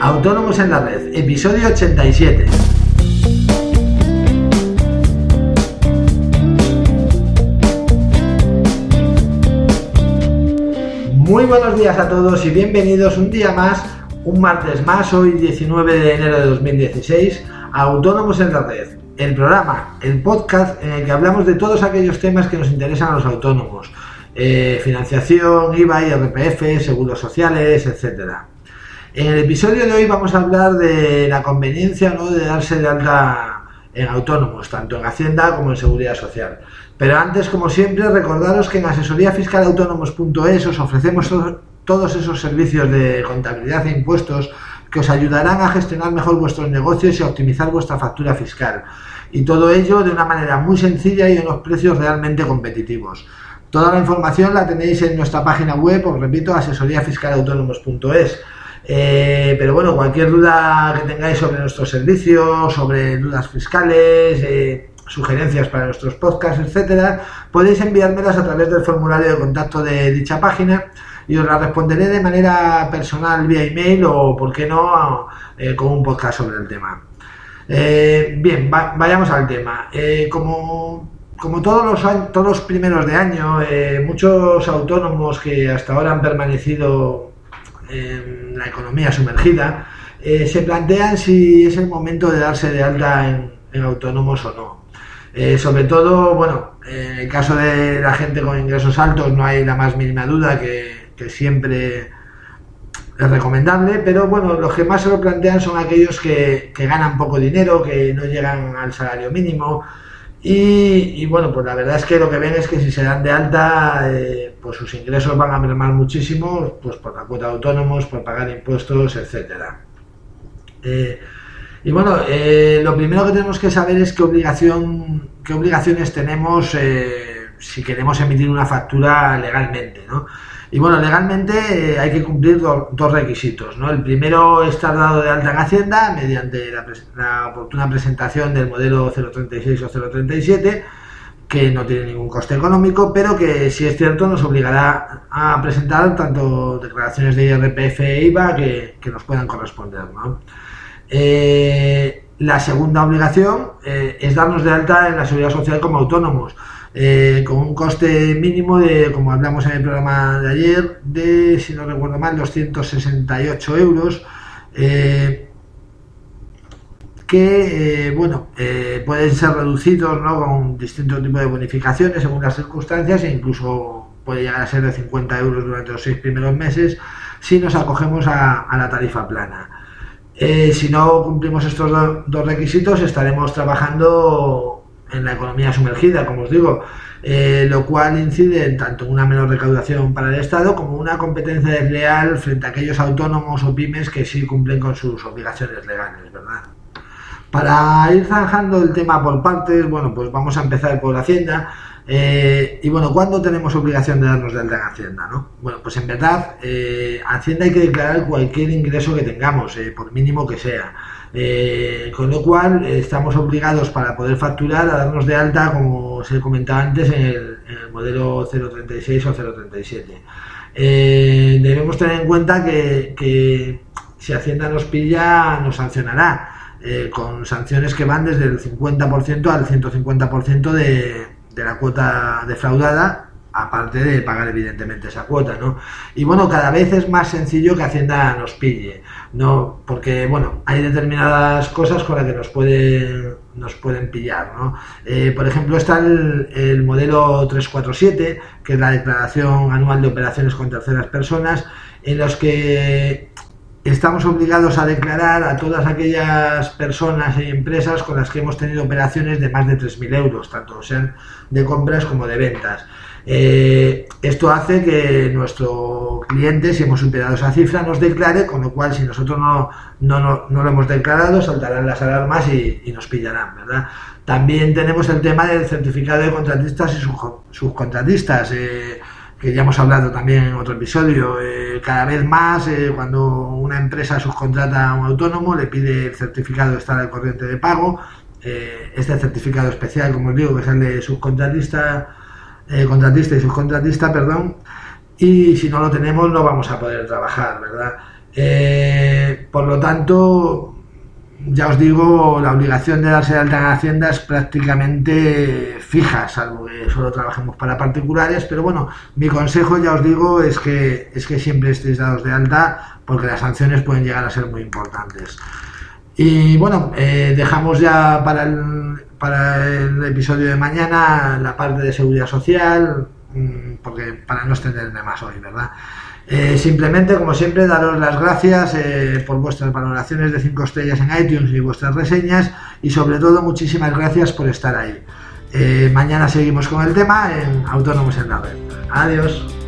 Autónomos en la Red, episodio 87. Muy buenos días a todos y bienvenidos un día más, un martes más, hoy 19 de enero de 2016, a Autónomos en la Red, el programa, el podcast en el que hablamos de todos aquellos temas que nos interesan a los autónomos, eh, financiación, IVA, IRPF, seguros sociales, etcétera. En el episodio de hoy vamos a hablar de la conveniencia ¿no? de darse de alta en autónomos, tanto en Hacienda como en Seguridad Social. Pero antes, como siempre, recordaros que en asesoríafiscalautónomos.es os ofrecemos todos esos servicios de contabilidad e impuestos que os ayudarán a gestionar mejor vuestros negocios y a optimizar vuestra factura fiscal. Y todo ello de una manera muy sencilla y en unos precios realmente competitivos. Toda la información la tenéis en nuestra página web, os repito, asesoríafiscalautónomos.es. Eh, pero bueno, cualquier duda que tengáis sobre nuestros servicios, sobre dudas fiscales, eh, sugerencias para nuestros podcasts, etcétera, podéis enviármelas a través del formulario de contacto de dicha página y os la responderé de manera personal vía email o, por qué no, eh, con un podcast sobre el tema. bien, vayamos al tema. como, como todos los, todos los primeros de año, muchos autónomos que hasta ahora han permanecido en la economía sumergida, eh, se plantean si es el momento de darse de alta en, autónomos o no. Eh, sobre todo, bueno, en el caso de la gente con ingresos altos no hay la más mínima duda que, siempre es recomendable, pero bueno, los que más se lo plantean son aquellos que, que ganan poco dinero, que no llegan al salario mínimo, y, bueno, pues la verdad es que lo que ven es que si se dan de alta, eh, pues sus ingresos van a mermar muchísimo, pues por la cuota de autónomos, por pagar impuestos, etcétera. Eh, y bueno, eh, lo primero que tenemos que saber es qué obligación, qué obligaciones tenemos si queremos emitir una factura legalmente, ¿no? Y bueno, legalmente eh, hay que cumplir dos requisitos. ¿no? El primero es estar dado de alta en Hacienda mediante la, oportuna presentación del modelo 036 o 037, que no tiene ningún coste económico, pero que si es cierto nos obligará a presentar tanto declaraciones de IRPF e IVA que, nos puedan corresponder. Eh, la segunda obligación eh, es darnos de alta en la seguridad social como autónomos. Eh, con un coste mínimo de, como hablamos en el programa de ayer, de, si no recuerdo mal, 268 euros, eh, que, eh, bueno, pueden ser reducidos ¿no? con distintos tipos de bonificaciones según las circunstancias e incluso puede llegar a ser de 50 euros durante los seis primeros meses si nos acogemos a, la tarifa plana. si no cumplimos estos dos requisitos, estaremos trabajando en la economía sumergida, como os digo, eh, lo cual incide en tanto una menor recaudación para el Estado como una competencia desleal frente a aquellos autónomos o pymes que sí cumplen con sus obligaciones legales, ¿verdad? Para ir zanjando el tema por partes, bueno, pues vamos a empezar por Hacienda. Eh, y bueno, ¿cuándo tenemos obligación de darnos de alta en Hacienda? ¿no? Bueno, pues en verdad, eh, Hacienda hay que declarar cualquier ingreso que tengamos, por mínimo que sea. Eh, con lo cual estamos obligados para poder facturar a darnos de alta, como se comentaba antes, en el, modelo 036 o 037. Eh, debemos tener en cuenta que, si Hacienda nos pilla, nos sancionará, eh, con sanciones que van desde el 50% al 150% de, de la cuota defraudada aparte de pagar evidentemente esa cuota, ¿no? Y bueno, cada vez es más sencillo que Hacienda nos pille, ¿no? Porque, bueno, hay determinadas cosas con las que nos pueden, nos pueden pillar, ¿no? Eh, por ejemplo, está el, modelo 347, que es la declaración anual de operaciones con terceras personas, en los que estamos obligados a declarar a todas aquellas personas y empresas con las que hemos tenido operaciones de más de 3.000 euros, tanto sean de compras como de ventas. Eh, esto hace que nuestro cliente, si hemos superado esa cifra, nos declare, con lo cual si nosotros no, no, lo hemos declarado, saltarán las alarmas y, nos pillarán, ¿verdad? También tenemos el tema del certificado de contratistas y subcontratistas, eh, que ya hemos hablado también en otro episodio. Eh, cada vez más, cuando una empresa subcontrata a un autónomo, le pide el certificado de estar al corriente de pago. este certificado especial, como os digo, que el de subcontratista eh, contratista y subcontratista, perdón, y si no lo tenemos no vamos a poder trabajar, ¿verdad? Eh, por lo tanto, ya os digo, la obligación de darse de alta en Hacienda es prácticamente fija, salvo que solo trabajemos para particulares, pero bueno, mi consejo, ya os digo, es que, es que siempre estéis dados de alta porque las sanciones pueden llegar a ser muy importantes. Y bueno, eh, dejamos ya para el, para el episodio de mañana la parte de seguridad social, mm, porque para no extenderme más hoy, ¿verdad? Eh, simplemente, como siempre, daros las gracias eh, por vuestras valoraciones de 5 estrellas en iTunes y vuestras reseñas y sobre todo muchísimas gracias por estar ahí. Eh, mañana seguimos con el tema en Autónomos en la Red. Adiós.